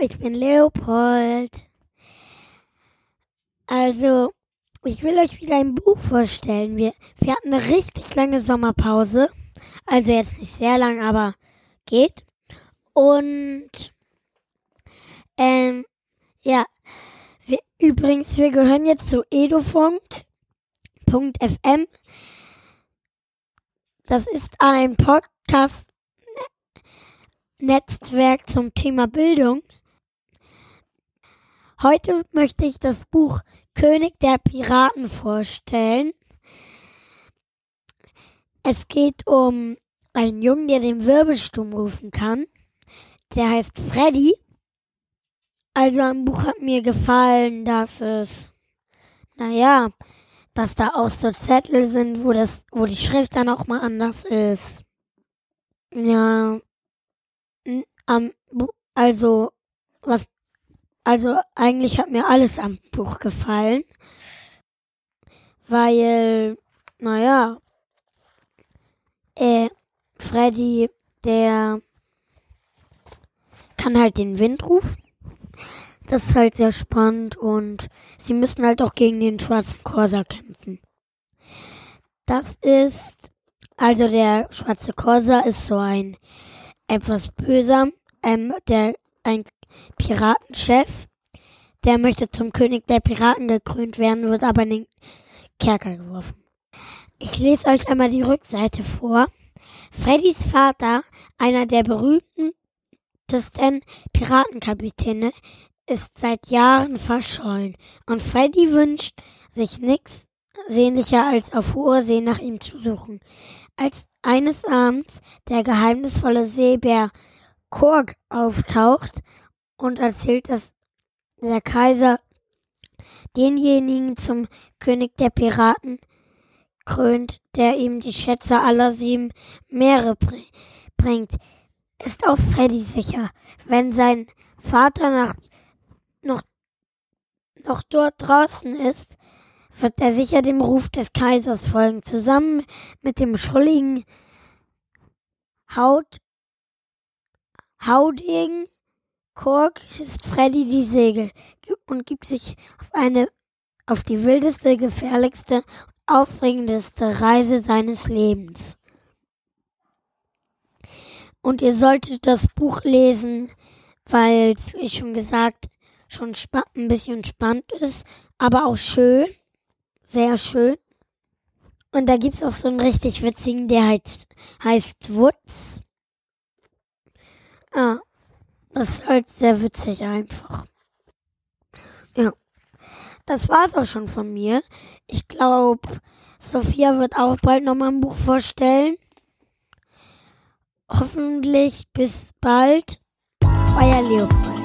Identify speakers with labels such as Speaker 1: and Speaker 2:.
Speaker 1: ich bin Leopold. Also, ich will euch wieder ein Buch vorstellen. Wir, wir hatten eine richtig lange Sommerpause. Also jetzt nicht sehr lang, aber geht. Und ähm, ja, wir, übrigens, wir gehören jetzt zu edofunk.fm. Das ist ein Podcast Netzwerk zum Thema Bildung. Heute möchte ich das Buch König der Piraten vorstellen. Es geht um einen Jungen, der den Wirbelsturm rufen kann. Der heißt Freddy. Also am Buch hat mir gefallen, dass es, naja, dass da auch so Zettel sind, wo das, wo die Schrift dann auch mal anders ist. Ja, am, also, was also eigentlich hat mir alles am Buch gefallen, weil, naja, äh, Freddy, der kann halt den Wind rufen. Das ist halt sehr spannend und sie müssen halt auch gegen den schwarzen Corsa kämpfen. Das ist, also der schwarze Corsa ist so ein etwas böser, ähm, der ein Piratenchef, der möchte zum König der Piraten gekrönt werden, wird aber in den Kerker geworfen. Ich lese euch einmal die Rückseite vor. Freddys Vater, einer der berühmtesten Piratenkapitäne, ist seit Jahren verschollen und Freddy wünscht sich nichts sehnlicher als auf hoher See nach ihm zu suchen. Als eines Abends der geheimnisvolle Seebär Kork auftaucht und erzählt, dass der Kaiser denjenigen zum König der Piraten krönt, der ihm die Schätze aller sieben Meere bringt, ist auch Freddy sicher, wenn sein Vater nach, noch, noch dort draußen ist, wird er sicher dem Ruf des Kaisers folgen, zusammen mit dem schrulligen Haut, Haudegen Kork ist Freddy die Segel und gibt sich auf eine, auf die wildeste, gefährlichste und aufregendste Reise seines Lebens. Und ihr solltet das Buch lesen, weil es, wie schon gesagt, schon ein bisschen spannend ist, aber auch schön, sehr schön. Und da gibt's auch so einen richtig witzigen, der heißt, heißt Woods. Ah, das ist halt sehr witzig einfach. Ja. Das war's auch schon von mir. Ich glaube, Sophia wird auch bald nochmal ein Buch vorstellen. Hoffentlich bis bald. Euer Leopold.